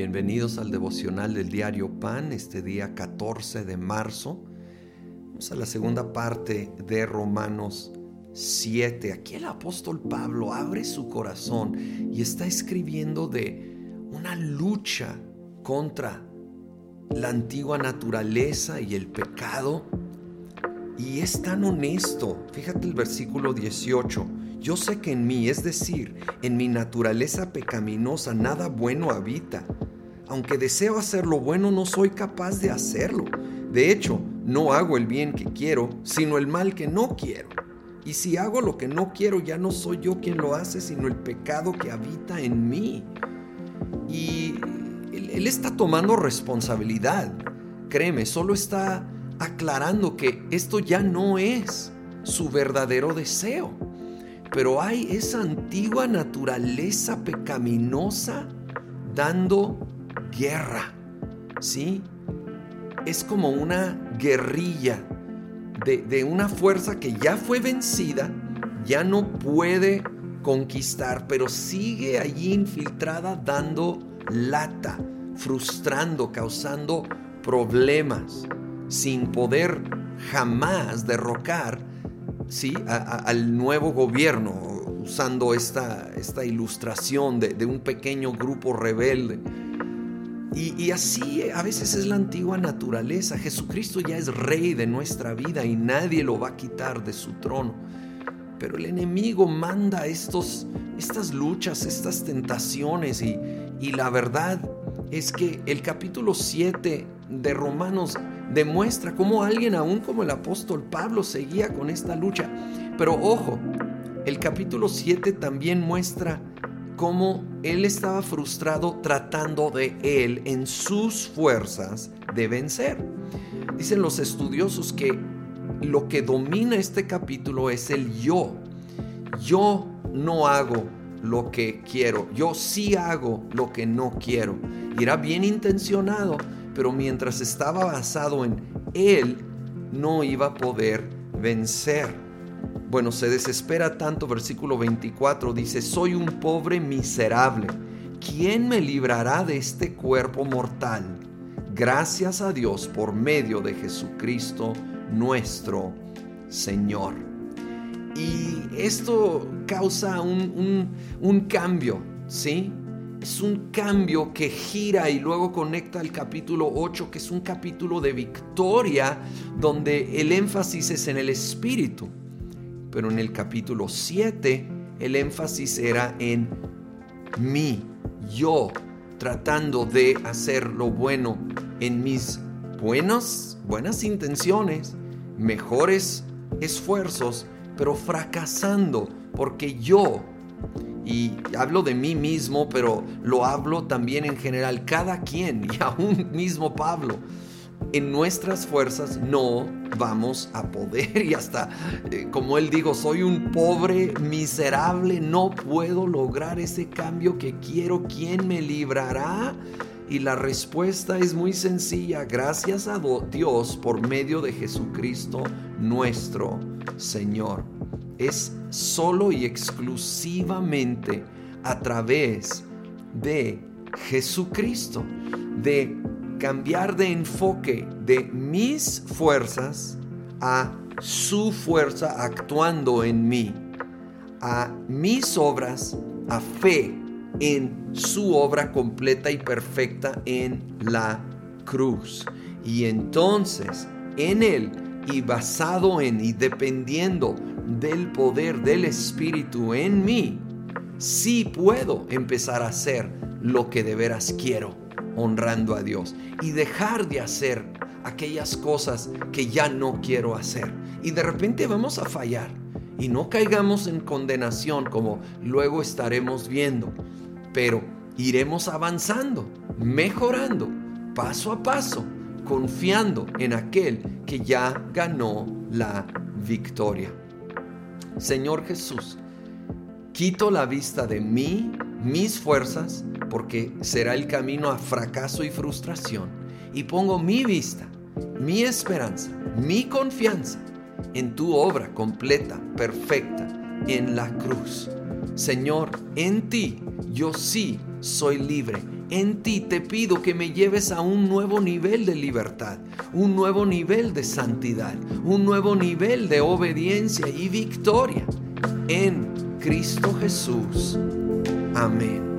bienvenidos al devocional del diario Pan, este día 14 de marzo. Vamos a la segunda parte de Romanos 7. Aquí el apóstol Pablo abre su corazón y está escribiendo de una lucha contra la antigua naturaleza y el pecado. Y es tan honesto. Fíjate el versículo 18 yo sé que en mí, es decir, en mi naturaleza pecaminosa, nada bueno habita. Aunque deseo hacer lo bueno, no soy capaz de hacerlo. De hecho, no hago el bien que quiero, sino el mal que no quiero. Y si hago lo que no quiero, ya no soy yo quien lo hace, sino el pecado que habita en mí. Y él, está tomando responsabilidad. Créeme, solo está aclarando que esto ya no es su verdadero deseo pero hay esa antigua naturaleza pecaminosa dando guerra, ¿sí? Es como una guerrilla de, de, una fuerza que ya fue vencida, ya no puede conquistar, pero sigue allí infiltrada dando lata, frustrando, causando problemas, sin poder jamás derrocar ¿sí? al nuevo gobierno, usando esta, esta ilustración de, un pequeño grupo rebelde. Y, así a veces es la antigua naturaleza. Jesucristo ya es rey de nuestra vida y nadie lo va a quitar de su trono. Pero el enemigo manda estos, estas luchas, estas tentaciones y, y la verdad es que el capítulo 7 de Romanos demuestra cómo alguien aún como el apóstol Pablo seguía con esta lucha. Pero ojo, el capítulo 7 también muestra cómo él estaba frustrado tratando de él en sus fuerzas de vencer. Dicen los estudiosos que lo que domina este capítulo es el yo. Yo no hago lo que quiero, yo sí hago lo que no quiero. Era bien intencionado, pero mientras estaba basado en Él, no iba a poder vencer. Bueno, se desespera tanto, versículo 24 dice, soy un pobre miserable. ¿Quién me librará de este cuerpo mortal? Gracias a Dios por medio de Jesucristo nuestro Señor. Y esto causa un, un cambio, ¿sí? es un cambio que gira y luego conecta al capítulo 8, que es un capítulo de victoria, donde el énfasis es en el espíritu. Pero en el capítulo 7, el énfasis era en mí, yo, tratando de hacer lo bueno en mis buenas, buenas intenciones, mejores esfuerzos, pero fracasando porque yo y hablo de mí mismo, pero lo hablo también en general, cada quien y aún mismo Pablo. En nuestras fuerzas no vamos a poder y hasta, eh, como él dijo, soy un pobre miserable, no puedo lograr ese cambio que quiero. ¿Quién me librará? Y la respuesta es muy sencilla, gracias a Dios por medio de Jesucristo nuestro Señor es solo y exclusivamente a través de Jesucristo, de cambiar de enfoque de mis fuerzas a su fuerza actuando en mí, a mis obras, a fe en su obra completa y perfecta en la cruz. Y entonces, en Él y basado en y dependiendo del poder del Espíritu en mí, sí puedo empezar a hacer lo que de veras quiero, honrando a Dios, y dejar de hacer aquellas cosas que ya no quiero hacer. Y de repente vamos a fallar y no caigamos en condenación como luego estaremos viendo, pero iremos avanzando, mejorando, paso a paso, confiando en aquel que ya ganó la victoria. Señor Jesús, quito la vista de mí, mis fuerzas, porque será el camino a fracaso y frustración, y pongo mi vista, mi esperanza, mi confianza en tu obra completa, perfecta, en la cruz. Señor, en ti yo sí soy libre en ti te pido que me lleves a un nuevo nivel de libertad, un nuevo nivel de santidad, un nuevo nivel de obediencia y victoria en Cristo Jesús. Amén.